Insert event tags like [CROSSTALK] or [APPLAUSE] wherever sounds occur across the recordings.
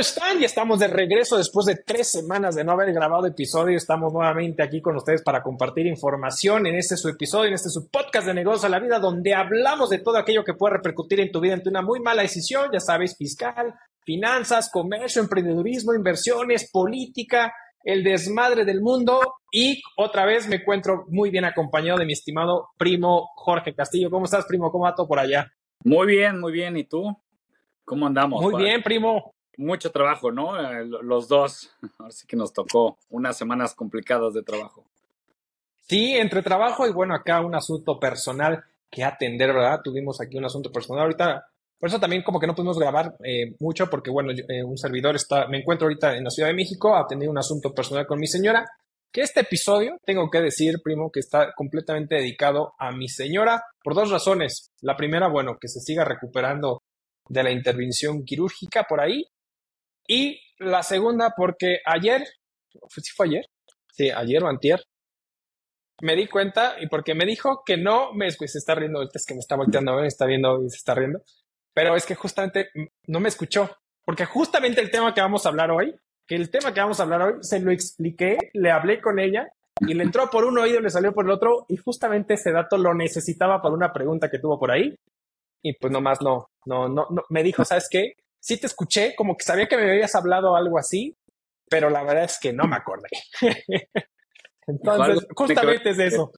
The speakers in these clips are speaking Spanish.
¿Cómo están? Ya estamos de regreso después de tres semanas de no haber grabado episodio. Estamos nuevamente aquí con ustedes para compartir información en este su episodio, en este su podcast de negocios a la vida, donde hablamos de todo aquello que puede repercutir en tu vida ante una muy mala decisión, ya sabes, fiscal, finanzas, comercio, emprendedurismo, inversiones, política, el desmadre del mundo. Y otra vez me encuentro muy bien acompañado de mi estimado primo Jorge Castillo. ¿Cómo estás, primo? ¿Cómo va todo por allá? Muy bien, muy bien. ¿Y tú? ¿Cómo andamos? Muy bien, primo mucho trabajo, ¿no? Eh, los dos. [LAUGHS] Así que nos tocó unas semanas complicadas de trabajo. Sí, entre trabajo y bueno, acá un asunto personal que atender, ¿verdad? Tuvimos aquí un asunto personal. Ahorita, por eso también como que no pudimos grabar eh, mucho porque bueno, eh, un servidor está, me encuentro ahorita en la Ciudad de México a tener un asunto personal con mi señora. Que este episodio, tengo que decir, primo, que está completamente dedicado a mi señora por dos razones. La primera, bueno, que se siga recuperando de la intervención quirúrgica por ahí. Y la segunda, porque ayer, ¿sí fue ayer? Sí, ayer o antier, me di cuenta y porque me dijo que no me se está riendo, es que me está volteando, me está viendo y se está riendo, pero es que justamente no me escuchó, porque justamente el tema que vamos a hablar hoy, que el tema que vamos a hablar hoy, se lo expliqué, le hablé con ella y le entró por un oído le salió por el otro y justamente ese dato lo necesitaba para una pregunta que tuvo por ahí y pues nomás no, no, no, no me dijo, ¿sabes qué? Sí te escuché, como que sabía que me habías hablado algo así, pero la verdad es que no me acordé. [LAUGHS] Entonces, justamente es eso.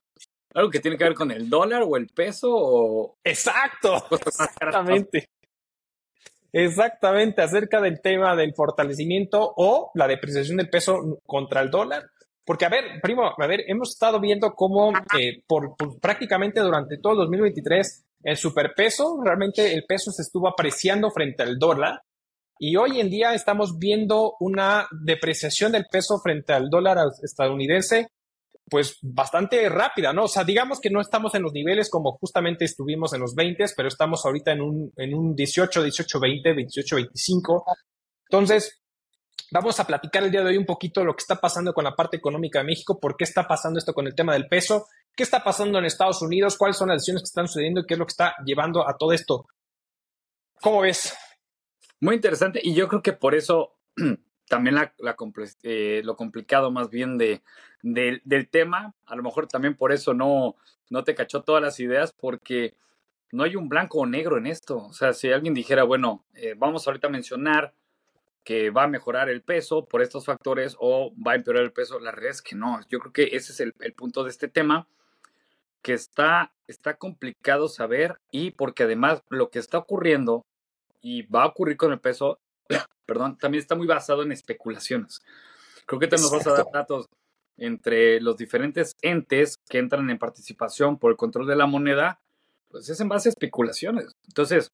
¿Algo que tiene que ver con el dólar o el peso o... Exacto, [LAUGHS] exactamente. Exactamente, acerca del tema del fortalecimiento o la depreciación del peso contra el dólar. Porque, a ver, primo, a ver, hemos estado viendo cómo eh, por, prácticamente durante todo el 2023 el superpeso, realmente el peso se estuvo apreciando frente al dólar y hoy en día estamos viendo una depreciación del peso frente al dólar estadounidense pues bastante rápida, ¿no? O sea, digamos que no estamos en los niveles como justamente estuvimos en los 20, pero estamos ahorita en un, en un 18, 18, 20, 28, 25. Entonces, vamos a platicar el día de hoy un poquito lo que está pasando con la parte económica de México, por qué está pasando esto con el tema del peso ¿Qué está pasando en Estados Unidos? ¿Cuáles son las decisiones que están sucediendo y qué es lo que está llevando a todo esto? ¿Cómo ves? Muy interesante y yo creo que por eso [CLEARS THROAT] también la, eh, lo complicado más bien de, del tema, a lo mejor también por eso no, no te cachó todas las ideas porque no hay un blanco o negro en esto. O sea, si alguien dijera, bueno, eh, vamos ahorita a mencionar que va a mejorar el peso por estos factores o va a empeorar el peso, la realidad es que no. Yo creo que ese es el punto de este tema que está, está complicado saber y porque además lo que está ocurriendo y va a ocurrir con el peso, [COUGHS] perdón, también está muy basado en especulaciones. Creo que te nos vas a dar datos entre los diferentes entes que entran en participación por el control de la moneda, pues es en base a especulaciones. Entonces,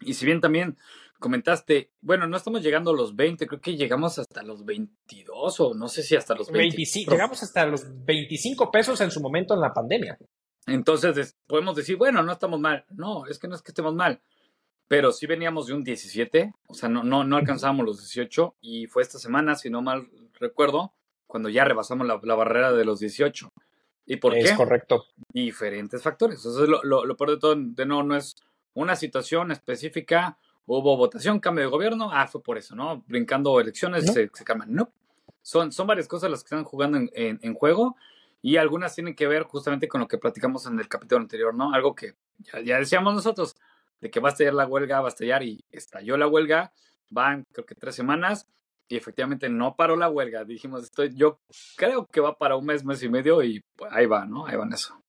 y si bien también comentaste, bueno, no estamos llegando a los 20, creo que llegamos hasta los 22 o no sé si hasta los 20. llegamos hasta los 25 pesos en su momento en la pandemia. Entonces podemos decir, bueno, no estamos mal. No, es que no es que estemos mal, pero sí veníamos de un 17, o sea, no, no, no alcanzamos los 18 y fue esta semana, si no mal recuerdo, cuando ya rebasamos la, barrera de los 18. ¿Y por qué? Es correcto. Diferentes factores. Entonces, lo, lo, lo peor de todo, de no, no es una situación específica hubo votación, cambio de gobierno, ah, fue por eso, ¿no? Brincando elecciones, se, se, calman. No, son, son varias cosas las que están jugando en, juego y algunas tienen que ver justamente con lo que platicamos en el capítulo anterior, ¿no? Algo que ya, decíamos nosotros, de que va a estallar la huelga, va a estallar y estalló la huelga, van creo que tres semanas y efectivamente no paró la huelga. Dijimos, estoy, yo creo que va para un mes, mes y medio y pues, ahí va, ¿no? Ahí van eso.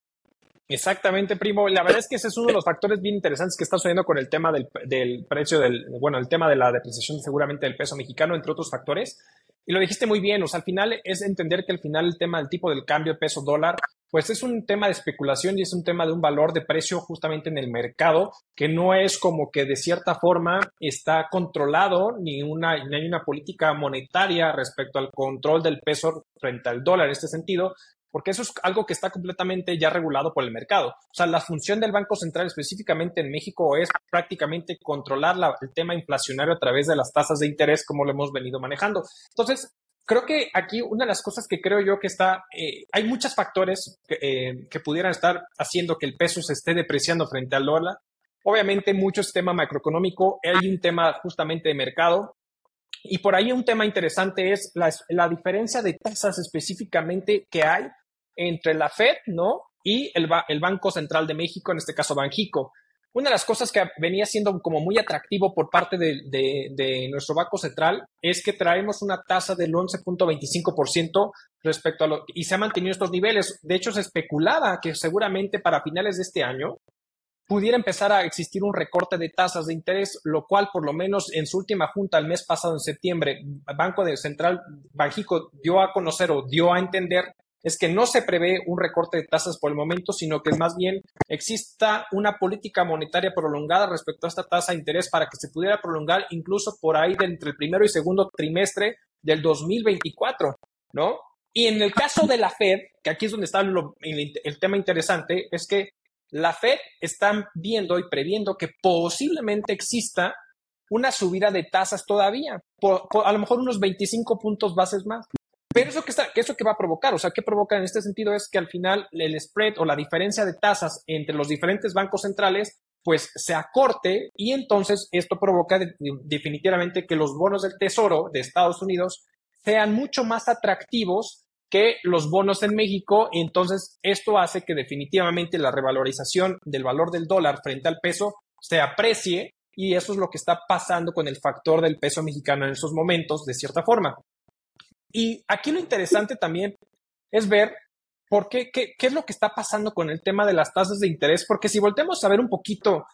Exactamente, primo. La verdad es que ese es uno de los factores bien interesantes que está sucediendo con el tema del, del, precio del, bueno, el tema de la depreciación seguramente del peso mexicano, entre otros factores. Y lo dijiste muy bien, o sea, al final es entender que al final el tema del tipo del cambio peso dólar, pues es un tema de especulación y es un tema de un valor de precio justamente en el mercado, que no es como que de cierta forma está controlado ni una, ni hay una política monetaria respecto al control del peso frente al dólar en este sentido, porque eso es algo que está completamente ya regulado por el mercado. O sea, la función del Banco Central específicamente en México es prácticamente controlar el tema inflacionario a través de las tasas de interés como lo hemos venido manejando. Entonces, creo que aquí una de las cosas que creo yo que está, eh, hay muchos factores que, eh, que, pudieran estar haciendo que el peso se esté depreciando frente al dólar. Obviamente, mucho es tema macroeconómico, hay un tema justamente de mercado, Y por ahí un tema interesante es la, la diferencia de tasas específicamente que hay entre la Fed, ¿no? Y el, el Banco Central de México, en este caso Banjico. Una de las cosas que venía siendo como muy atractivo por parte de, de, nuestro Banco Central es que traemos una tasa del 11.25% respecto a lo y se han mantenido estos niveles. De hecho, se especulaba que seguramente para finales de este año pudiera empezar a existir un recorte de tasas de interés, lo cual por lo menos en su última junta el mes pasado en septiembre, Banco de Central Banjico dio a conocer o dio a entender es que no se prevé un recorte de tasas por el momento, sino que más bien exista una política monetaria prolongada respecto a esta tasa de interés para que se pudiera prolongar incluso por ahí entre el primero y segundo trimestre del 2024, ¿no? Y en el caso de la Fed, que aquí es donde está el, tema interesante, es que la Fed está viendo y previendo que posiblemente exista una subida de tasas todavía, a lo mejor unos 25 puntos bases más. Pero eso que, está, eso que va a provocar, o sea, ¿qué provoca en este sentido? Es que al final el spread o la diferencia de tasas entre los diferentes bancos centrales pues se acorte y entonces esto provoca definitivamente que los bonos del Tesoro de Estados Unidos sean mucho más atractivos que los bonos en México. Entonces esto hace que definitivamente la revalorización del valor del dólar frente al peso se aprecie y eso es lo que está pasando con el factor del peso mexicano en esos momentos, de cierta forma. Y aquí lo interesante también es ver por qué, qué, qué es lo que está pasando con el tema de las tasas de interés, porque si volteamos a ver un poquito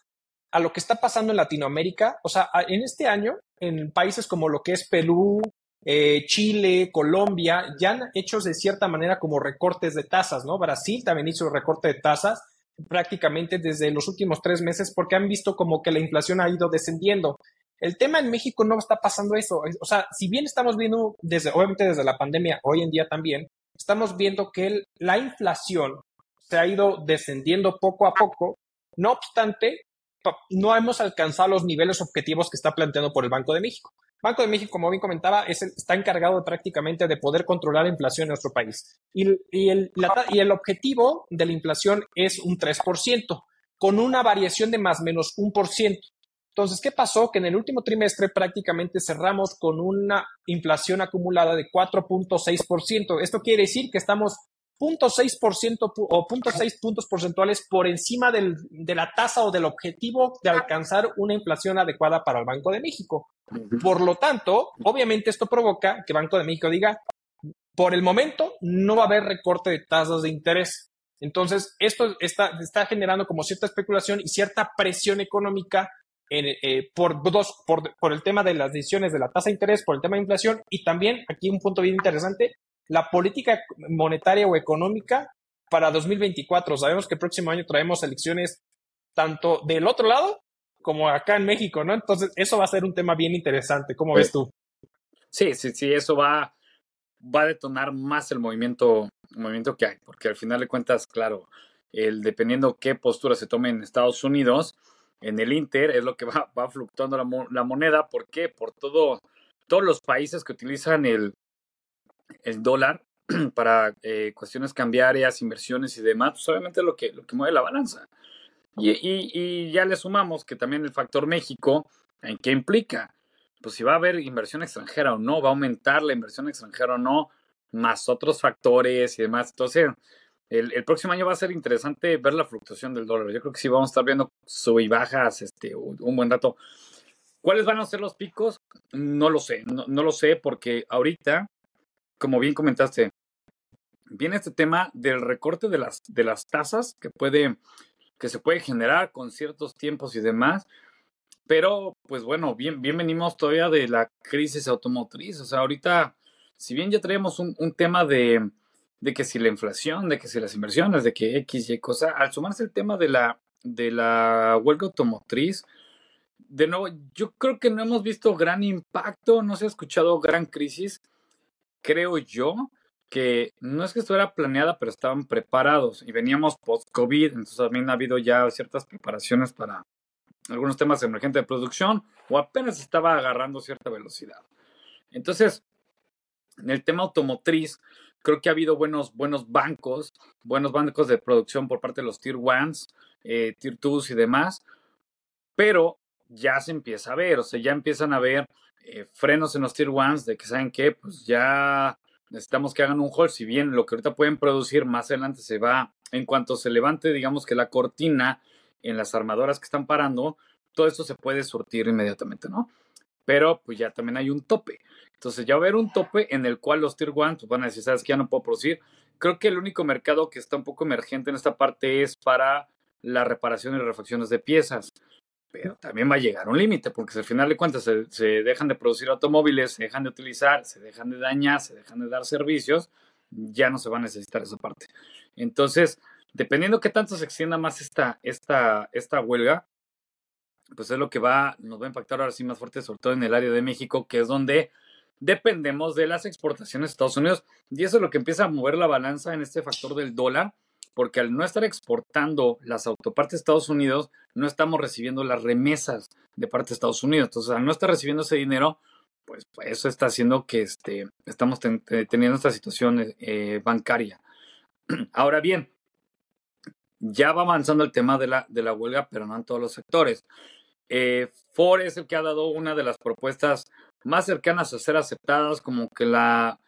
a lo que está pasando en Latinoamérica, o sea, en este año, en países como lo que es Perú, eh, Chile, Colombia, ya han hecho de cierta manera como recortes de tasas, ¿no? Brasil también hizo recorte de tasas prácticamente desde los últimos tres meses porque han visto como que la inflación ha ido descendiendo. El tema en México no está pasando eso. O sea, si bien estamos viendo, desde, obviamente desde la pandemia, hoy en día también, estamos viendo que la inflación se ha ido descendiendo poco a poco. No obstante, no hemos alcanzado los niveles objetivos que está planteando por el Banco de México. Banco de México, como bien comentaba, es está encargado prácticamente de poder controlar la inflación en nuestro país. Y, el, el objetivo de la inflación es un 3%, con una variación de más o menos un por ciento. Entonces, ¿qué pasó? Que en el último trimestre prácticamente cerramos con una inflación acumulada de 4.6%. Esto quiere decir que estamos 0.6% o 0.6 puntos porcentuales por encima de la tasa o del objetivo de alcanzar una inflación adecuada para el Banco de México. Por lo tanto, obviamente esto provoca que Banco de México diga, por el momento no va a haber recorte de tasas de interés. Entonces, esto está, está generando como cierta especulación y cierta presión económica eh, por, dos, por, el tema de las decisiones de la tasa de interés, por el tema de inflación y también, aquí un punto bien interesante, la política monetaria o económica para 2024. Sabemos que el próximo año traemos elecciones tanto del otro lado como acá en México, ¿no? Entonces, eso va a ser un tema bien interesante. ¿Cómo ves tú? Sí, sí, sí, eso va, va a detonar más el movimiento, movimiento que hay, porque al final de cuentas, claro, el dependiendo qué postura se tome en Estados Unidos, en el Inter es lo que va, va fluctuando la, moneda. ¿Por qué? Por todo, todos los países que utilizan el, el dólar [CLEARS THROAT] para eh, cuestiones cambiarias, inversiones y demás, pues obviamente lo que, lo que mueve la balanza. Y, y, y, ya le sumamos que también el factor México, ¿en qué implica? Pues si va a haber inversión extranjera o no, va a aumentar la inversión extranjera o no, más otros factores y demás. Entonces, el, próximo año va a ser interesante ver la fluctuación del dólar. Yo creo que sí vamos a estar viendo sub bajas este, un, buen rato. ¿Cuáles van a ser los picos? No lo sé, no, lo sé porque ahorita, como bien comentaste, viene este tema del recorte de las, de las tasas que, puede, que se puede generar con ciertos tiempos y demás. Pero, pues bueno, bien, bien venimos todavía de la crisis automotriz. O sea, ahorita, si bien ya traemos un tema de, de que si la inflación, de que si las inversiones, de que X y cosa, al sumarse el tema de la, de la huelga automotriz, de nuevo, yo creo que no hemos visto gran impacto, no se ha escuchado gran crisis. Creo yo que no es que estuviera planeada, pero estaban preparados y veníamos post-COVID, entonces también ha habido ya ciertas preparaciones para algunos temas emergentes de producción o apenas estaba agarrando cierta velocidad. Entonces, en el tema automotriz, creo que ha habido buenos, buenos bancos, buenos bancos de producción por parte de los Tier 1s, eh, Tier 2 y demás, pero ya se empieza a ver, o sea, ya empiezan a ver eh, frenos en los tier ones de que saben que pues ya necesitamos que hagan un hold, si bien lo que ahorita pueden producir más adelante se va, en cuanto se levante, digamos que la cortina en las armadoras que están parando, todo esto se puede surtir inmediatamente, ¿no? Pero pues ya también hay un tope. Entonces ya va a haber un tope en el cual los tier ones pues, van a decir, sabes que ya no puedo producir. Creo que el único mercado que está un poco emergente en esta parte es para la reparación y refacciones de piezas pero también va a llegar un límite, porque al final de cuentas se, dejan de producir automóviles, se dejan de utilizar, se dejan de dañar, se dejan de dar servicios, ya no se va a necesitar esa parte. Entonces, dependiendo qué tanto se extienda más esta, esta, esta huelga, pues es lo que va, nos va a impactar ahora sí más fuerte, sobre todo en el área de México, que es donde dependemos de las exportaciones de Estados Unidos. Y eso es lo que empieza a mover la balanza en este factor del dólar porque al no estar exportando las autopartes de Estados Unidos, no estamos recibiendo las remesas de parte de Estados Unidos. Entonces, al no estar recibiendo ese dinero, pues, eso está haciendo que este, estamos teniendo esta situación eh, bancaria. [CLEARS THROAT] Ahora bien, ya va avanzando el tema de la, de la huelga, pero no en todos los sectores. Eh, Ford es el que ha dado una de las propuestas más cercanas a ser aceptadas, como que la,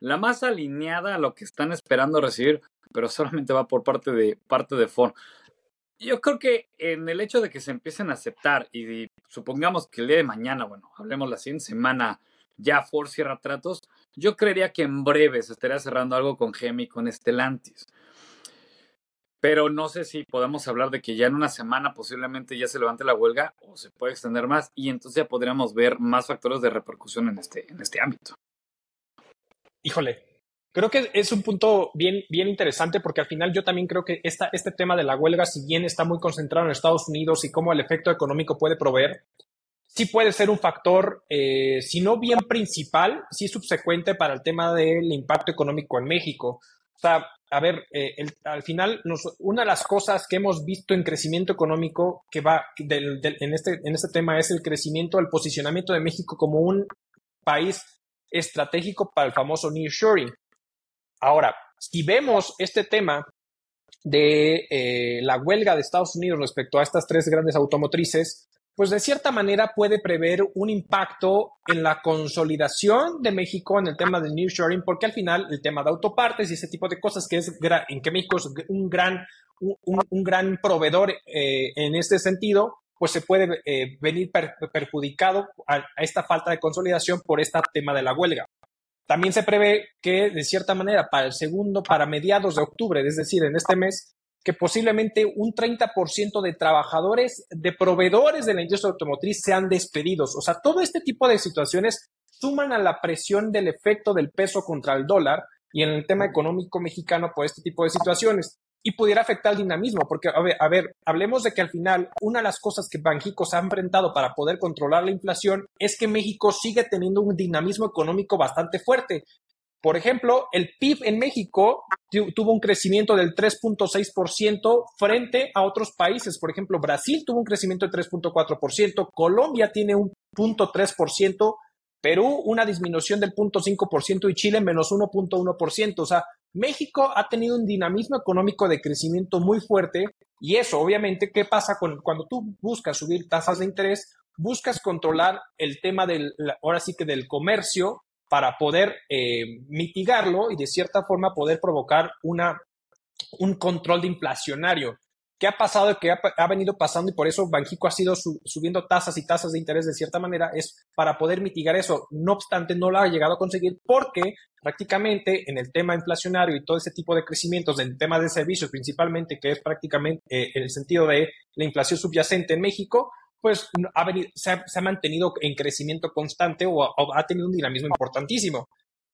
la más alineada a lo que están esperando recibir pero solamente va por parte de, parte de Ford. Yo creo que en el hecho de que se empiecen a aceptar y supongamos que el día de mañana, bueno, hablemos la siguiente semana, ya Ford cierra tratos, yo creería que en breve se estaría cerrando algo con Gemi con Stellantis. Pero no sé si podemos hablar de que ya en una semana posiblemente ya se levante la huelga o se puede extender más y entonces ya podríamos ver más factores de repercusión en este, en este ámbito. Híjole, Creo que es un punto bien, bien interesante porque al final yo también creo que esta, este tema de la huelga, si bien está muy concentrado en Estados Unidos y cómo el efecto económico puede proveer, sí puede ser un factor, eh, si no bien principal, sí subsecuente para el tema del impacto económico en México. O sea, a ver, eh, al final, una de las cosas que hemos visto en crecimiento económico que va en, este, en este tema es el crecimiento, el posicionamiento de México como un país estratégico para el famoso nearshoring. Ahora, si vemos este tema de eh, la huelga de Estados Unidos respecto a estas tres grandes automotrices, pues de cierta manera puede prever un impacto en la consolidación de México en el tema del nearshoring, porque al final el tema de autopartes y ese tipo de cosas que es en que México es un gran, un, gran proveedor eh, en este sentido, pues se puede eh, venir perjudicado a, esta falta de consolidación por este tema de la huelga. También se prevé que, de cierta manera, para el segundo, para mediados de octubre, es decir, en este mes, que posiblemente un 30% de trabajadores, de proveedores de la industria automotriz sean despedidos. O sea, todo este tipo de situaciones suman a la presión del efecto del peso contra el dólar y en el tema económico mexicano por este tipo de situaciones y pudiera afectar el dinamismo, porque, a ver, a ver, hablemos de que al final una de las cosas que Banjico se ha enfrentado para poder controlar la inflación es que México sigue teniendo un dinamismo económico bastante fuerte. Por ejemplo, el PIB en México tuvo un crecimiento del 3.6% frente a otros países. Por ejemplo, Brasil tuvo un crecimiento del 3.4%, Colombia tiene un 0.3%, Perú una disminución del 0.5% y Chile menos 1.1%. O sea, México ha tenido un dinamismo económico de crecimiento muy fuerte y eso, obviamente, ¿qué pasa cuando tú buscas subir tasas de interés? Buscas controlar el tema del, ahora sí que del comercio para poder eh, mitigarlo y de cierta forma poder provocar una, un control de inflacionario. ¿Qué ha pasado? ¿Qué ha, venido pasando? Y por eso Banjico ha sido subiendo tasas y tasas de interés de cierta manera, es para poder mitigar eso. No obstante, no lo ha llegado a conseguir porque prácticamente en el tema inflacionario y todo ese tipo de crecimientos, en tema de servicios principalmente, que es prácticamente eh, el sentido de la inflación subyacente en México, pues ha se, ha, mantenido en crecimiento constante o ha tenido un dinamismo importantísimo.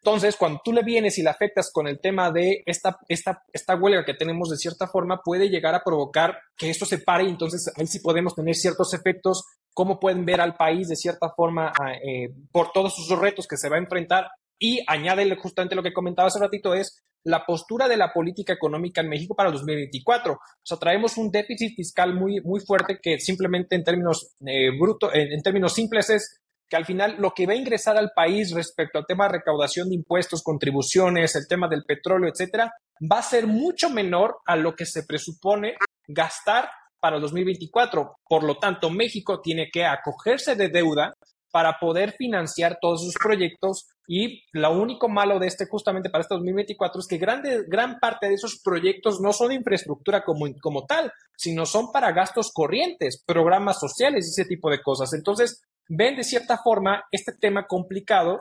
Entonces, cuando tú le vienes y le afectas con el tema de esta, esta, esta huelga que tenemos de cierta forma, puede llegar a provocar que esto se pare y entonces ahí sí podemos tener ciertos efectos, cómo pueden ver al país de cierta forma ah, eh, por todos sus retos que se va a enfrentar. Y añade justamente lo que comentaba hace ratito, es la postura de la política económica en México para el 2024. O sea, traemos un déficit fiscal muy, muy fuerte que simplemente en términos eh, brutos, en términos simples es que al final lo que va a ingresar al país respecto al tema de recaudación de impuestos, contribuciones, el tema del petróleo, etcétera, va a ser mucho menor a lo que se presupone gastar para el 2024. Por lo tanto, México tiene que acogerse de deuda para poder financiar todos sus proyectos y lo único malo de este justamente para este 2024 es que grande, gran parte de esos proyectos no son infraestructura como, como tal, sino son para gastos corrientes, programas sociales y ese tipo de cosas. Entonces, ven de cierta forma este tema complicado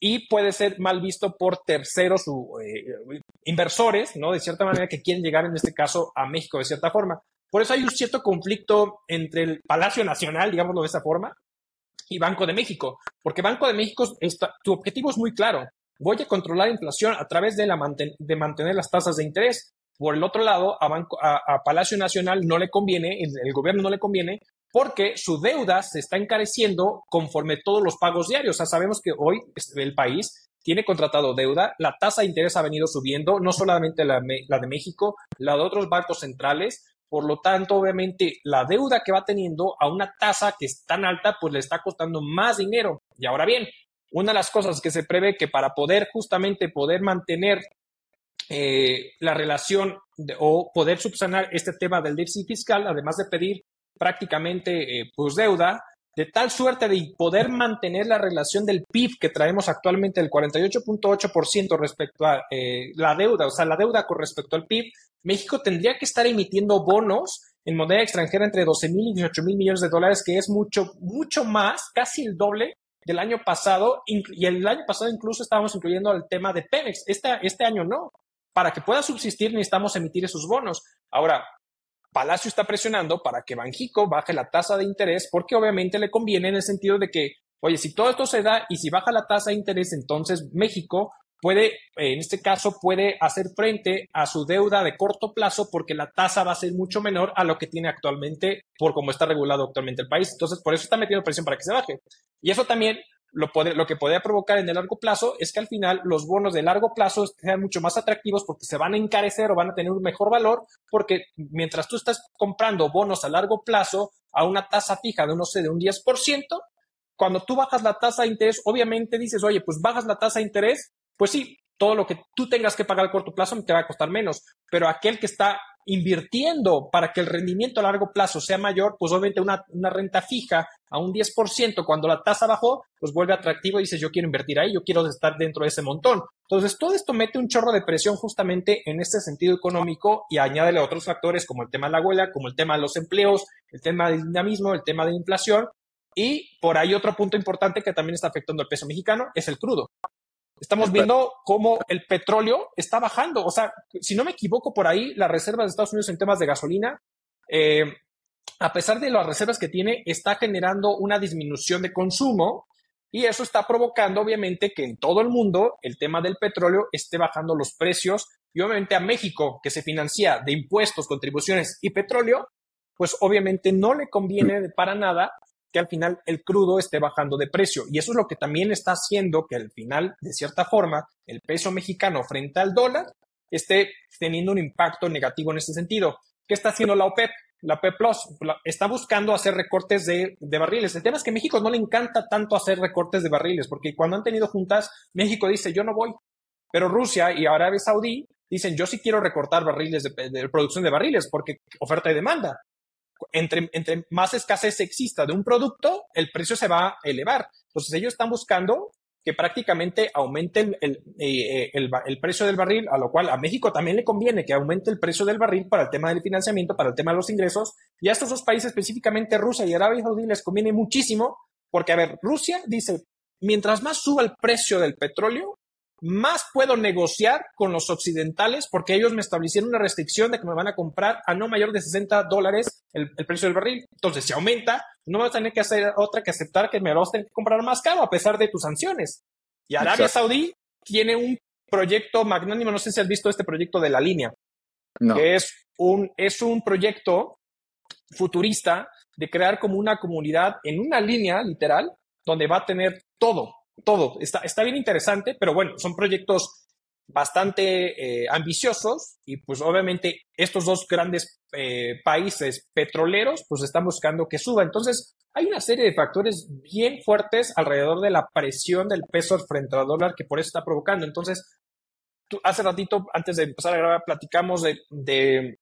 y puede ser mal visto por terceros o eh, inversores, ¿no? De cierta manera que quieren llegar en este caso a México de cierta forma. Por eso hay un cierto conflicto entre el Palacio Nacional, digámoslo de esa forma, y Banco de México, porque Banco de México, está, tu objetivo es muy claro. Voy a controlar la inflación a través de, la de mantener las tasas de interés. Por el otro lado, a, Banco, a, Palacio Nacional no le conviene, el, gobierno no le conviene, porque su deuda se está encareciendo conforme todos los pagos diarios. O sea, sabemos que hoy el país tiene contratado deuda, la tasa de interés ha venido subiendo, no solamente la, la de México, la de otros bancos centrales, por lo tanto, obviamente, la deuda que va teniendo a una tasa que es tan alta, pues le está costando más dinero. Y ahora bien, una de las cosas que se prevé que para poder justamente poder mantener eh, la relación o poder subsanar este tema del déficit fiscal, además de pedir prácticamente eh, pues deuda, de tal suerte de poder mantener la relación del PIB que traemos actualmente del 48.8% respecto a eh, la deuda, o sea, la deuda con respecto al PIB, México tendría que estar emitiendo bonos en moneda extranjera entre 12 mil y 18 mil millones de dólares, que es mucho, mucho más, casi el doble del año pasado, y el año pasado incluso estábamos incluyendo el tema de Pemex, este, este año no. Para que pueda subsistir necesitamos emitir esos bonos. Ahora, Palacio está presionando para que Banjico baje la tasa de interés porque obviamente le conviene en el sentido de que, oye, si todo esto se da y si baja la tasa de interés, entonces México puede, en este caso, puede hacer frente a su deuda de corto plazo porque la tasa va a ser mucho menor a lo que tiene actualmente por cómo está regulado actualmente el país. Entonces, por eso está metiendo presión para que se baje. Y eso también lo, que podría provocar en el largo plazo es que al final los bonos de largo plazo sean mucho más atractivos porque se van a encarecer o van a tener un mejor valor porque mientras tú estás comprando bonos a largo plazo a una tasa fija de, no sé, de un 10%, cuando tú bajas la tasa de interés, obviamente dices, oye, pues bajas la tasa de interés, pues sí, todo lo que tú tengas que pagar a corto plazo te va a costar menos, pero aquel que está invirtiendo para que el rendimiento a largo plazo sea mayor, pues obviamente una, renta fija a un 10%, cuando la tasa bajó, pues vuelve atractivo y dices, yo quiero invertir ahí, yo quiero estar dentro de ese montón. Entonces, todo esto mete un chorro de presión justamente en este sentido económico y añádele otros factores como el tema de la huelga, como el tema de los empleos, el tema del dinamismo, el tema de inflación. Y por ahí otro punto importante que también está afectando al peso mexicano es el crudo. Estamos viendo cómo el petróleo está bajando. O sea, si no me equivoco por ahí, las reservas de Estados Unidos en temas de gasolina, eh, a pesar de las reservas que tiene, está generando una disminución de consumo y eso está provocando, obviamente, que en todo el mundo el tema del petróleo esté bajando los precios y obviamente a México, que se financia de impuestos, contribuciones y petróleo, pues obviamente no le conviene para nada que al final el crudo esté bajando de precio. Y eso es lo que también está haciendo que al final, de cierta forma, el peso mexicano frente al dólar esté teniendo un impacto negativo en este sentido. ¿Qué está haciendo la OPEP? La OPEP Plus está buscando hacer recortes de, de, barriles. El tema es que a México no le encanta tanto hacer recortes de barriles, porque cuando han tenido juntas, México dice, yo no voy. Pero Rusia y Arabia Saudí dicen, yo sí quiero recortar barriles de producción de barriles, porque oferta y demanda entre, entre más escasez exista de un producto, el precio se va a elevar. Entonces ellos están buscando que prácticamente aumenten el, eh, el, el, precio del barril, a lo cual a México también le conviene que aumente el precio del barril para el tema del financiamiento, para el tema de los ingresos, y a estos dos países, específicamente Rusia y Arabia Saudí, les conviene muchísimo, porque, a ver, Rusia dice, mientras más suba el precio del petróleo, más puedo negociar con los occidentales porque ellos me establecieron una restricción de que me van a comprar a no mayor de 60 dólares el, precio del barril. Entonces, si aumenta, no vas a tener que hacer otra que aceptar que me vas a tener que comprar más caro a pesar de tus sanciones. Y Arabia Saudí tiene un proyecto magnánimo, no sé si has visto este proyecto de la línea, que es un, es un proyecto futurista de crear como una comunidad en una línea literal donde va a tener todo, todo. Está, está bien interesante, pero bueno, son proyectos bastante eh, ambiciosos y pues obviamente estos dos grandes eh, países petroleros pues están buscando que suba. Entonces hay una serie de factores bien fuertes alrededor de la presión del peso frente al dólar que por eso está provocando. Entonces, hace ratito, antes de empezar a grabar, platicamos de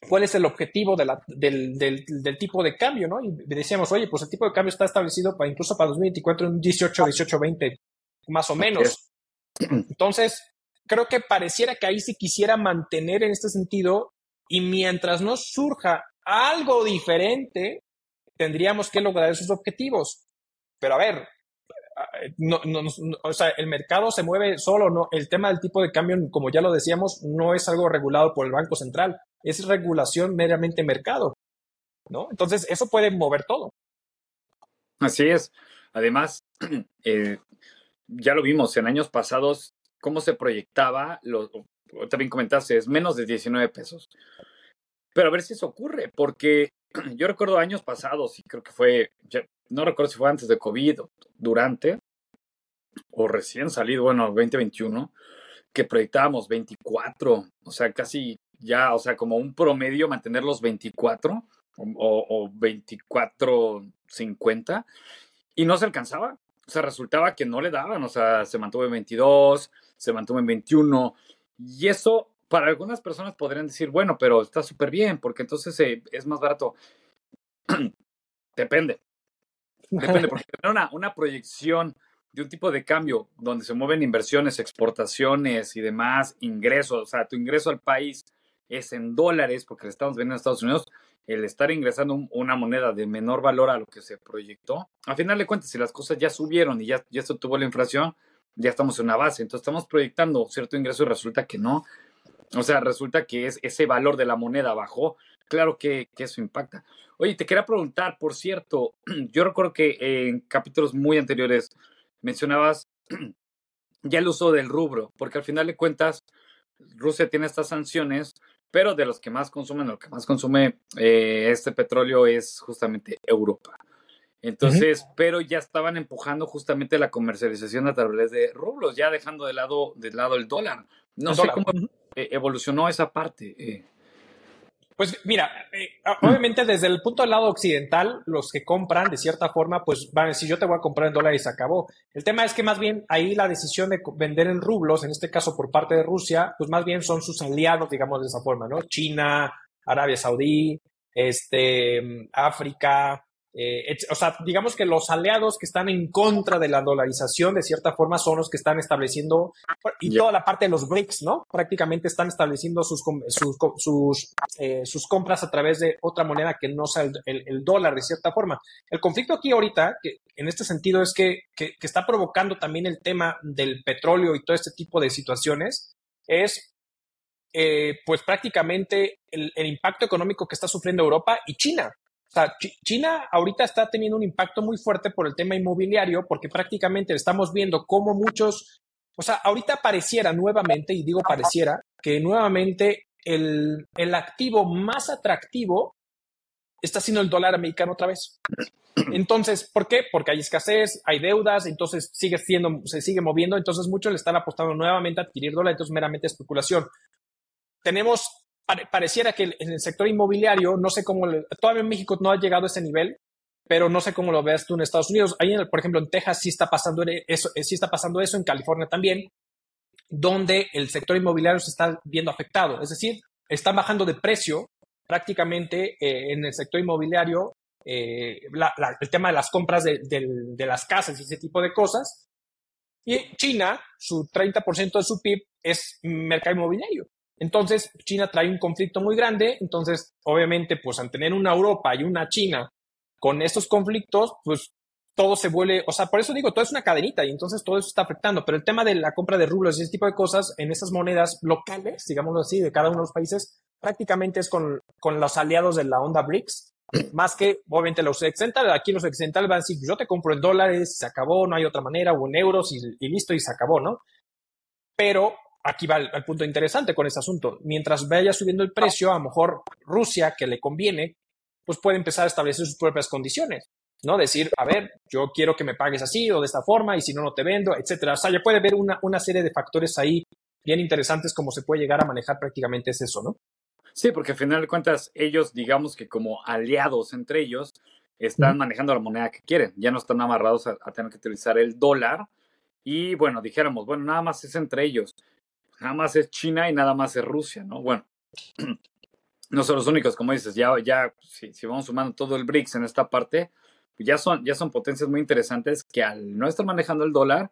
cuál es el objetivo del, tipo de cambio, ¿no? Y decíamos, oye, pues el tipo de cambio está establecido para incluso para 2024 en un 18, 18, 20, más o menos. [CLEARS THROAT] Entonces, creo que pareciera que ahí sí quisiera mantener en este sentido y mientras no surja algo diferente, tendríamos que lograr esos objetivos. Pero a ver, no, no, o sea, el mercado se mueve solo, no, el tema del tipo de cambio, como ya lo decíamos, no es algo regulado por el Banco Central, es regulación meramente mercado, ¿no? Entonces, eso puede mover todo. Así es. Además, [CLEARS THROAT] eh, ya lo vimos en años pasados, cómo se proyectaba, lo, también comentaste, es menos de 19 pesos. Pero a ver si eso ocurre, porque [CLEARS THROAT] yo recuerdo años pasados, y creo que fue, no recuerdo si fue antes de COVID durante, o recién salido, bueno, 2021, que proyectábamos 24, o sea, casi ya, o sea, como un promedio mantener los 24 o, o 24.50 y no se alcanzaba. O sea, resultaba que no le daban, o sea, se mantuvo en 22, se mantuvo en 21 y eso para algunas personas podrían decir, bueno, pero está súper bien porque entonces eh, es más barato. [CLEARS THROAT] Depende. Depende, porque tener una, una proyección de un tipo de cambio donde se mueven inversiones, exportaciones y demás, ingresos, o sea, tu ingreso al país es en dólares, porque le estamos vendiendo a Estados Unidos, el estar ingresando una moneda de menor valor a lo que se proyectó, a final de cuentas, si las cosas ya subieron y ya, ya esto tuvo la inflación, ya estamos en una base, entonces estamos proyectando cierto ingreso y resulta que no. O sea, resulta que es, ese valor de la moneda bajó. Claro que, que eso impacta. Oye, te quería preguntar, por cierto, [CLEARS THROAT] yo recuerdo que en capítulos muy anteriores mencionabas [CLEARS THROAT] ya el uso del rubro, porque al final de cuentas, Rusia tiene estas sanciones, pero de los que más consumen, lo que más consume eh, este petróleo es justamente Europa. Entonces, pero ya estaban empujando justamente la comercialización a través de rublos, ya dejando de lado, de lado el dólar. No sé cómo evolucionó esa parte. Eh. Pues mira, eh, obviamente desde el punto del lado occidental, los que compran de cierta forma, pues van a decir, yo te voy a comprar en dólares y se acabó. El tema es que más bien ahí la decisión de vender en rublos, en este caso por parte de Rusia, pues más bien son sus aliados, digamos de esa forma, ¿no? China, Arabia Saudí, este, África, eh, o sea, digamos que los aliados que están en contra de la dolarización, de cierta forma, son los que están estableciendo, y toda la parte de los BRICS, ¿no? Prácticamente están estableciendo sus, sus, eh, sus, compras a través de otra moneda que no sea el, dólar, de cierta forma. El conflicto aquí ahorita, que en este sentido, es que, que, está provocando también el tema del petróleo y todo este tipo de situaciones, es eh, pues prácticamente el, el impacto económico que está sufriendo Europa y China. China ahorita está teniendo un impacto muy fuerte por el tema inmobiliario porque prácticamente estamos viendo cómo muchos, o sea, ahorita pareciera nuevamente, y digo pareciera, que nuevamente el, el activo más atractivo está siendo el dólar americano otra vez. Entonces, ¿por qué? Porque hay escasez, hay deudas, entonces sigue siendo, se sigue moviendo, entonces muchos le están apostando nuevamente a adquirir dólar, entonces meramente especulación. Tenemos pareciera que en el sector inmobiliario, no sé cómo, todavía en México no ha llegado a ese nivel, pero no sé cómo lo veas tú en Estados Unidos. Ahí, por ejemplo, en Texas sí está pasando eso, sí está pasando eso, en California también, donde el sector inmobiliario se está viendo afectado. Es decir, están bajando de precio prácticamente eh, en el sector inmobiliario eh, el tema de las compras de, de, las casas y ese tipo de cosas. Y China, su 30% de su PIB es mercado inmobiliario. Entonces, China trae un conflicto muy grande, entonces, obviamente, pues al tener una Europa y una China con estos conflictos, pues todo se vuelve, o sea, por eso digo, todo es una cadenita y entonces todo eso está afectando, pero el tema de la compra de rublos y ese tipo de cosas en esas monedas locales, digámoslo así, de cada uno de los países, prácticamente es con, con los aliados de la onda BRICS, más que obviamente los occidentales, aquí los occidentales van a decir, yo te compro en dólares, se acabó, no hay otra manera, o en euros y, y listo y se acabó, ¿no? Pero aquí va el, punto interesante con este asunto. Mientras vaya subiendo el precio, a lo mejor Rusia, que le conviene, pues puede empezar a establecer sus propias condiciones, ¿no? Decir, a ver, yo quiero que me pagues así o de esta forma y si no, no te vendo, etcétera. O sea, ya puede haber una, una serie de factores ahí bien interesantes como se puede llegar a manejar prácticamente es eso, ¿no? Sí, porque al final de cuentas ellos, digamos que como aliados entre ellos, están manejando la moneda que quieren, ya no están amarrados a, a tener que utilizar el dólar. Y bueno, dijéramos, bueno, nada más es entre ellos nada más es China y nada más es Rusia, ¿no? Bueno, [CLEARS THROAT] no son los únicos, como dices, ya, ya si, si vamos sumando todo el BRICS en esta parte, ya son, ya son potencias muy interesantes que al no estar manejando el dólar,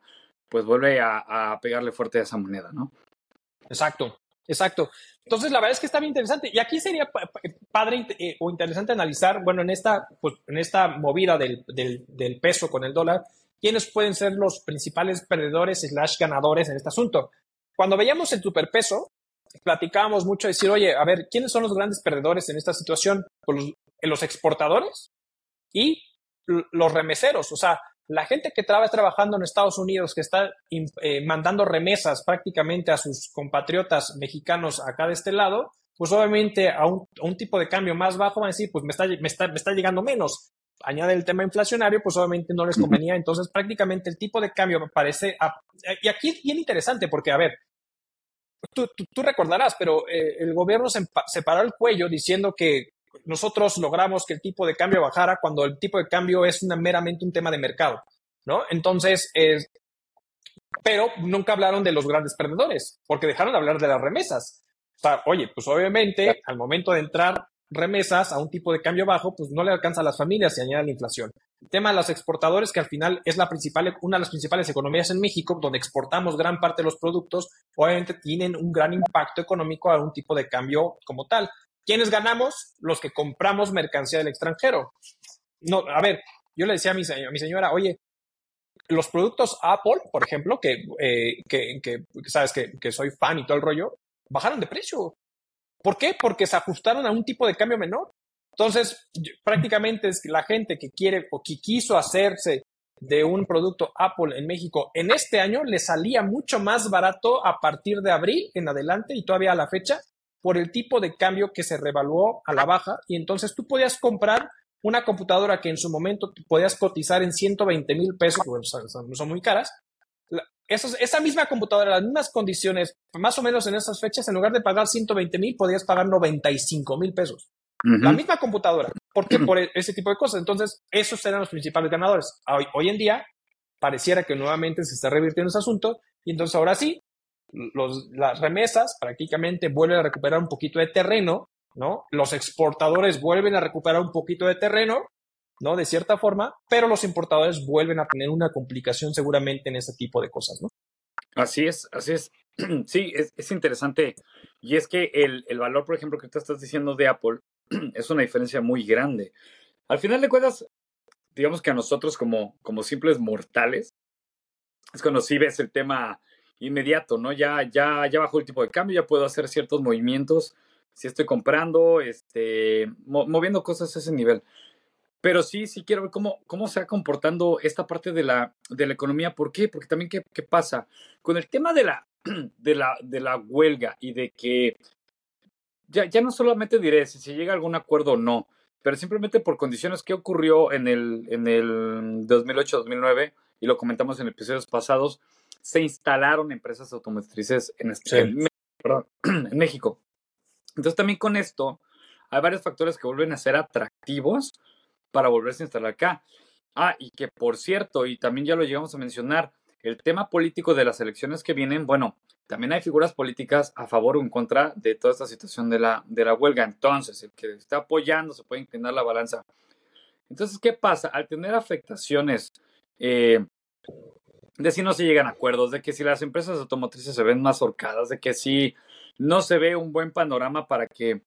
pues vuelve a, a pegarle fuerte a esa moneda, ¿no? Exacto, exacto. Entonces, la verdad es que está bien interesante. Y aquí sería padre eh, o interesante analizar, bueno, en esta, pues, en esta movida del, del, del, peso con el dólar, quiénes pueden ser los principales perdedores slash ganadores en este asunto. Cuando veíamos el superpeso, platicábamos mucho de decir, oye, a ver, ¿quiénes son los grandes perdedores en esta situación? Pues los, los exportadores y los remeseros. O sea, la gente que trabaja trabajando en Estados Unidos, que está eh, mandando remesas prácticamente a sus compatriotas mexicanos acá de este lado, pues obviamente a un, un tipo de cambio más bajo van a decir, pues me está, me está, me está llegando menos. Añade el tema inflacionario, pues obviamente no les convenía. Entonces, prácticamente el tipo de cambio parece. A, y aquí es bien interesante porque, a ver, tú, tú, tú recordarás, pero eh, el gobierno se, se paró el cuello diciendo que nosotros logramos que el tipo de cambio bajara cuando el tipo de cambio es una, meramente un tema de mercado, ¿no? Entonces, eh, pero nunca hablaron de los grandes perdedores, porque dejaron de hablar de las remesas. O sea, oye, pues obviamente al momento de entrar remesas a un tipo de cambio bajo, pues no le alcanza a las familias y añade la inflación. El tema de los exportadores, que al final es la principal, una de las principales economías en México, donde exportamos gran parte de los productos, obviamente tienen un gran impacto económico a un tipo de cambio como tal. ¿Quiénes ganamos? Los que compramos mercancía del extranjero. No, a ver, yo le decía a mi, a mi señora, oye, los productos Apple, por ejemplo, que, eh, que, que, sabes que, que, soy fan y todo el rollo, bajaron de precio. ¿Por qué? Porque se ajustaron a un tipo de cambio menor. Entonces, prácticamente es la gente que quiere o que quiso hacerse de un producto Apple en México en este año le salía mucho más barato a partir de abril en adelante y todavía a la fecha por el tipo de cambio que se revaluó a la baja y entonces tú podías comprar una computadora que en su momento podías cotizar en 120 mil pesos, son, muy caras. Esos, esa misma computadora, las mismas condiciones, más o menos en esas fechas, en lugar de pagar 120 mil, podías pagar 95 mil pesos. Uh -huh. La misma computadora. [CLEARS THROAT] ¿Por qué? Por ese tipo de cosas. Entonces, esos eran los principales ganadores. Hoy, hoy en día, pareciera que nuevamente se está revirtiendo ese asunto y entonces ahora sí, los, las remesas prácticamente vuelven a recuperar un poquito de terreno, ¿no? Los exportadores vuelven a recuperar un poquito de terreno, ¿no? De cierta forma, pero los importadores vuelven a tener una complicación seguramente en ese tipo de cosas, ¿no? Así es, así es. [CLEARS THROAT] Sí, es, es interesante. Y es que el, el, valor, por ejemplo, que tú estás diciendo de Apple [CLEARS THROAT] es una diferencia muy grande. Al final de cuentas, digamos que a nosotros como, como simples mortales, es cuando sí ves el tema inmediato, ¿no? Ya, ya, ya bajó el tipo de cambio, ya puedo hacer ciertos movimientos. Si estoy comprando, este, mo moviendo cosas a ese nivel. Pero sí, sí quiero ver cómo, cómo se va comportando esta parte de la, de la economía. ¿Por qué? Porque también, ¿qué, qué pasa? Con el tema de la, [CLEARS THROAT] de, la, de la huelga y de que ya, ya no solamente diré si se llega a algún acuerdo o no, pero simplemente por condiciones que ocurrió en el, en el 2008-2009, y lo comentamos en episodios pasados, se instalaron empresas automotrices en, este, sí. en, perdón, [CLEARS THROAT] en, México. Entonces también con esto hay varios factores que vuelven a ser atractivos para volverse a instalar acá. Ah, y que por cierto, y también ya lo llegamos a mencionar, el tema político de las elecciones que vienen, bueno, también hay figuras políticas a favor o en contra de toda esta situación de la, de la huelga. Entonces, el que está apoyando se puede inclinar la balanza. Entonces, ¿qué pasa? Al tener afectaciones eh, de si no se llegan a acuerdos, de que si las empresas automotrices se ven más horcadas, de que si no se ve un buen panorama para que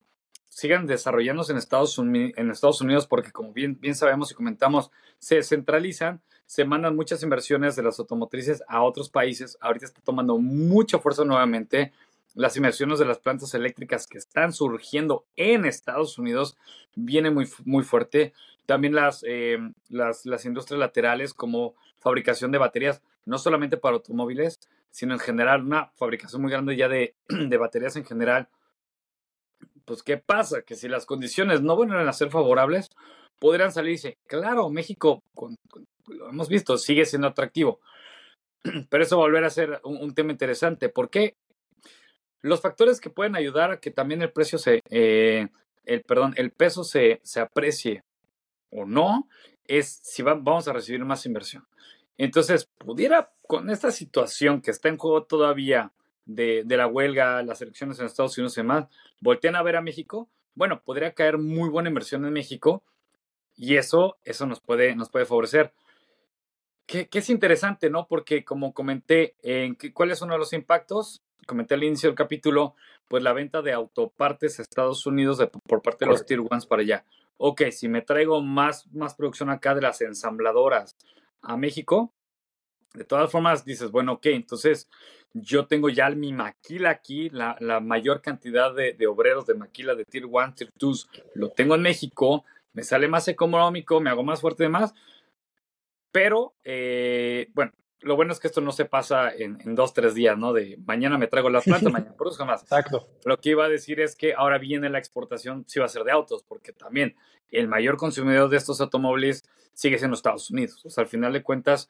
sigan desarrollándose en Estados, Unidos, porque como bien, bien sabemos y comentamos, se centralizan, se mandan muchas inversiones de las automotrices a otros países. Ahorita está tomando mucha fuerza nuevamente las inversiones de las plantas eléctricas que están surgiendo en Estados Unidos viene muy, muy fuerte. También las, eh, las, las industrias laterales como fabricación de baterías, no solamente para automóviles, sino en general una fabricación muy grande ya de, [CLEARS THROAT] de baterías en general. Pues, ¿qué pasa? Que si las condiciones no vuelven a ser favorables, podrían salirse. Claro, México, lo hemos visto, sigue siendo atractivo. [CLEARS THROAT] Pero eso volver a ser un, tema interesante. ¿Por qué? Los factores que pueden ayudar a que también el precio se, eh, el, perdón, el peso se, se aprecie o no, es si va, vamos a recibir más inversión. Entonces, pudiera, con esta situación que está en juego todavía de, de, la huelga, las elecciones en Estados Unidos y demás, voltean a ver a México, bueno, podría caer muy buena inversión en México y eso, eso nos puede, nos puede favorecer. Que, es interesante, ¿no? Porque como comenté, en ¿cuáles son los impactos? Comenté al inicio del capítulo, pues la venta de autopartes a Estados Unidos por parte de los Tier Ones para allá. Ok, si me traigo más, más producción acá de las ensambladoras a México, de todas formas dices, bueno, ok, entonces yo tengo ya mi maquila aquí, la, mayor cantidad de, de, obreros de maquila de Tier 1, Tier 2, lo tengo en México, me sale más económico, me hago más fuerte de más, pero, eh, bueno, lo bueno es que esto no se pasa en, dos, tres días, ¿no? De mañana me traigo las plantas, mañana produzco más. [LAUGHS] Exacto. Lo que iba a decir es que ahora viene la exportación, sí va a ser de autos, porque también el mayor consumidor de estos automóviles sigue siendo Estados Unidos. O sea, al final de cuentas,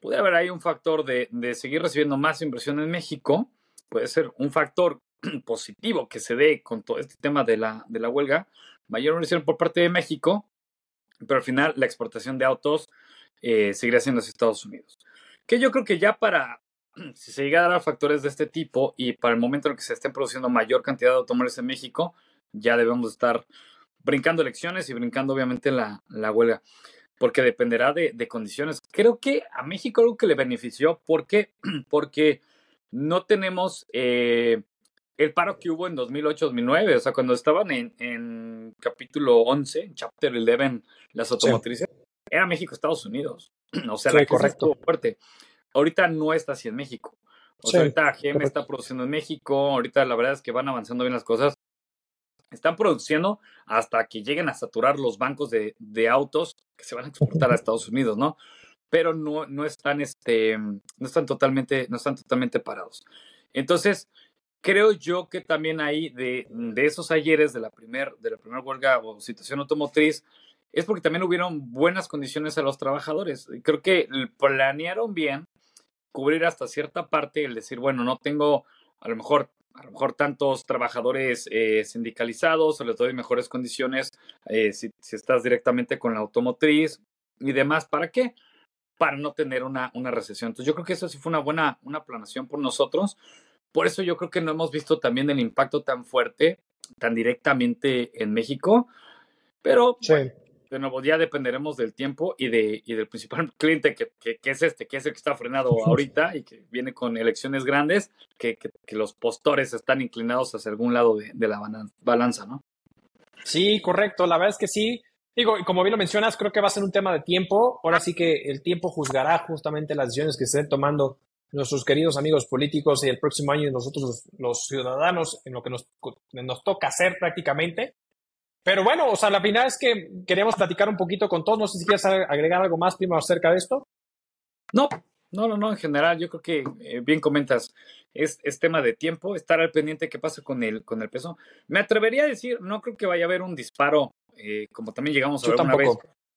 puede haber ahí un factor de, de seguir recibiendo más inversión en México, puede ser un factor [CLEARS THROAT] positivo que se dé con todo este tema de la, de la huelga, mayor inversión por parte de México, pero al final la exportación de autos eh, seguirá siendo hacia Estados Unidos. Que yo creo que ya para, [CLEARS THROAT] si se llega a dar factores de este tipo y para el momento en que se estén produciendo mayor cantidad de automóviles en México, ya debemos estar brincando elecciones y brincando obviamente la, la huelga, porque dependerá de, de, condiciones. Creo que a México algo que le benefició, porque, [CLEARS THROAT] porque no tenemos eh, el paro que hubo en 2008-2009, o sea, cuando estaban en, en capítulo 11, en chapter 11, las automotrices, era México-Estados Unidos. [CLEARS THROAT] O sea, la correcto. fuerte. Ahorita no está así en México. O sea, ahorita GM está produciendo en México, ahorita la verdad es que van avanzando bien las cosas. Están produciendo hasta que lleguen a saturar los bancos de, de autos que se van a exportar a Estados Unidos, ¿no? Pero no, no están, este, no están totalmente, no están totalmente parados. Entonces, creo yo que también hay de, de esos ayeres de la primera de la primera huelga o situación automotriz, es porque también hubieron buenas condiciones a los trabajadores. Creo que planearon bien cubrir hasta cierta parte, el decir, bueno, no tengo a lo mejor a lo mejor tantos trabajadores eh, sindicalizados o les doy mejores condiciones eh, si, estás directamente con la automotriz y demás. ¿Para qué? Para no tener una, una recesión. Entonces yo creo que eso sí fue una buena una planación por nosotros. Por eso yo creo que no hemos visto también el impacto tan fuerte, tan directamente en México. Pero de nuevo, ya dependeremos del tiempo y, de, y del principal [LAUGHS] cliente que, que, es este, que es el que está frenado [LAUGHS] ahorita y que viene con elecciones grandes, que, que los postores están inclinados hacia algún lado de, de, la balanza, ¿no? Sí, correcto. La verdad es que sí. Digo, y como bien lo mencionas, creo que va a ser un tema de tiempo. Ahora sí que el tiempo juzgará justamente las decisiones que estén tomando nuestros queridos amigos políticos y el próximo año nosotros los, los ciudadanos en lo que nos, nos toca hacer prácticamente. Pero bueno, o sea, la final es que queríamos platicar un poquito con todos. No sé si quieres agregar algo más, primo, acerca de esto. No, no, no, no. En general, yo creo que eh, bien comentas. Es, es, tema de tiempo, estar al pendiente de qué pasa con el, con el peso. Me atrevería a decir, no creo que vaya a haber un disparo, eh, como también llegamos a ver una vez,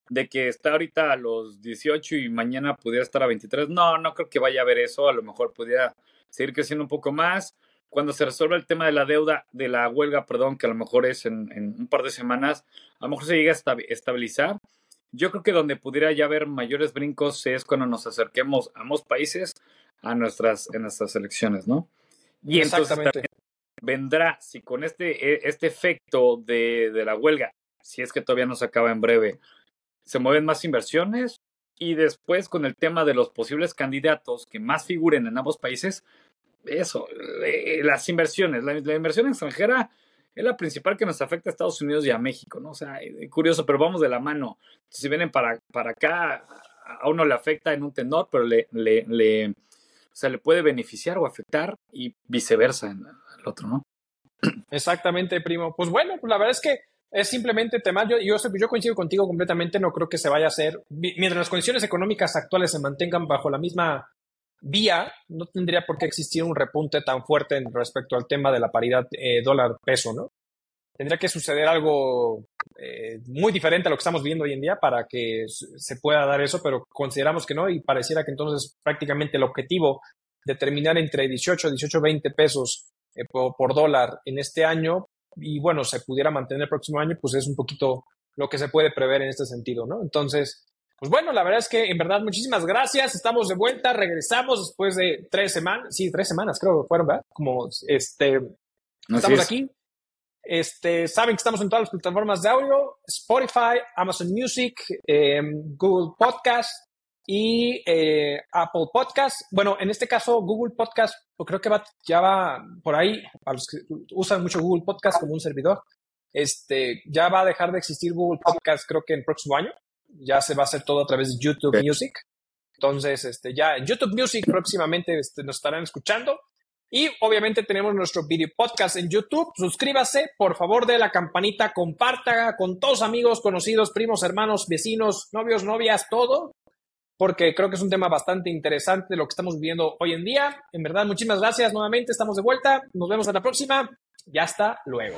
de que está ahorita a los 18 y mañana pudiera estar a 23. No, no creo que vaya a haber eso. A lo mejor pudiera seguir creciendo un poco más cuando se resuelva el tema de la deuda, de la huelga, perdón, que a lo mejor es en, un par de semanas, a lo mejor se llega a estabilizar. Yo creo que donde pudiera ya haber mayores brincos es cuando nos acerquemos a ambos países a nuestras, en nuestras elecciones, ¿no? Y entonces vendrá, si con este, e, este efecto de, de la huelga, si es que todavía no se acaba en breve, se mueven más inversiones y después con el tema de los posibles candidatos que más figuren en ambos países, eso, las inversiones, la, inversión extranjera es la principal que nos afecta a Estados Unidos y a México, ¿no? O sea, curioso, pero vamos de la mano. Si vienen para, para acá, a uno le afecta en un tenor, pero le, le, le, o sea, le puede beneficiar o afectar y viceversa el otro, ¿no? Exactamente, primo. Pues bueno, la verdad es que es simplemente tema. Yo, yo, yo coincido contigo completamente. No creo que se vaya a hacer. Mientras las condiciones económicas actuales se mantengan bajo la misma vía, no tendría por qué existir un repunte tan fuerte respecto al tema de la paridad eh, dólar-peso, ¿no? Tendría que suceder algo eh, muy diferente a lo que estamos viendo hoy en día para que se pueda dar eso, pero consideramos que no y pareciera que entonces prácticamente el objetivo de terminar entre 18, 18, 20 pesos eh, por, dólar en este año y bueno, se pudiera mantener el próximo año, pues es un poquito lo que se puede prever en este sentido, ¿no? Entonces, pues bueno, la verdad es que en verdad muchísimas gracias. Estamos de vuelta, regresamos después de tres semanas, sí, tres semanas creo que fueron, ¿verdad? Como este, estamos aquí. Este, saben que estamos en todas las plataformas de audio, Spotify, Amazon Music, em, Google Podcast y eh, Apple Podcast. Bueno, en este caso Google Podcast, creo que va, ya va por ahí, a los que usan mucho Google Podcast como un servidor, este, ya va a dejar de existir Google Podcast creo que en el próximo año. Ya se va a hacer todo a través de YouTube Music. Entonces, este, ya en YouTube Music próximamente este, nos estarán escuchando. Y obviamente tenemos nuestro video podcast en YouTube. Suscríbase, por favor, de la campanita, comparta con todos amigos, conocidos, primos, hermanos, vecinos, novios, novias, todo. Porque creo que es un tema bastante interesante lo que estamos viviendo hoy en día. En verdad, muchísimas gracias nuevamente. Estamos de vuelta. Nos vemos en la próxima. Ya hasta luego.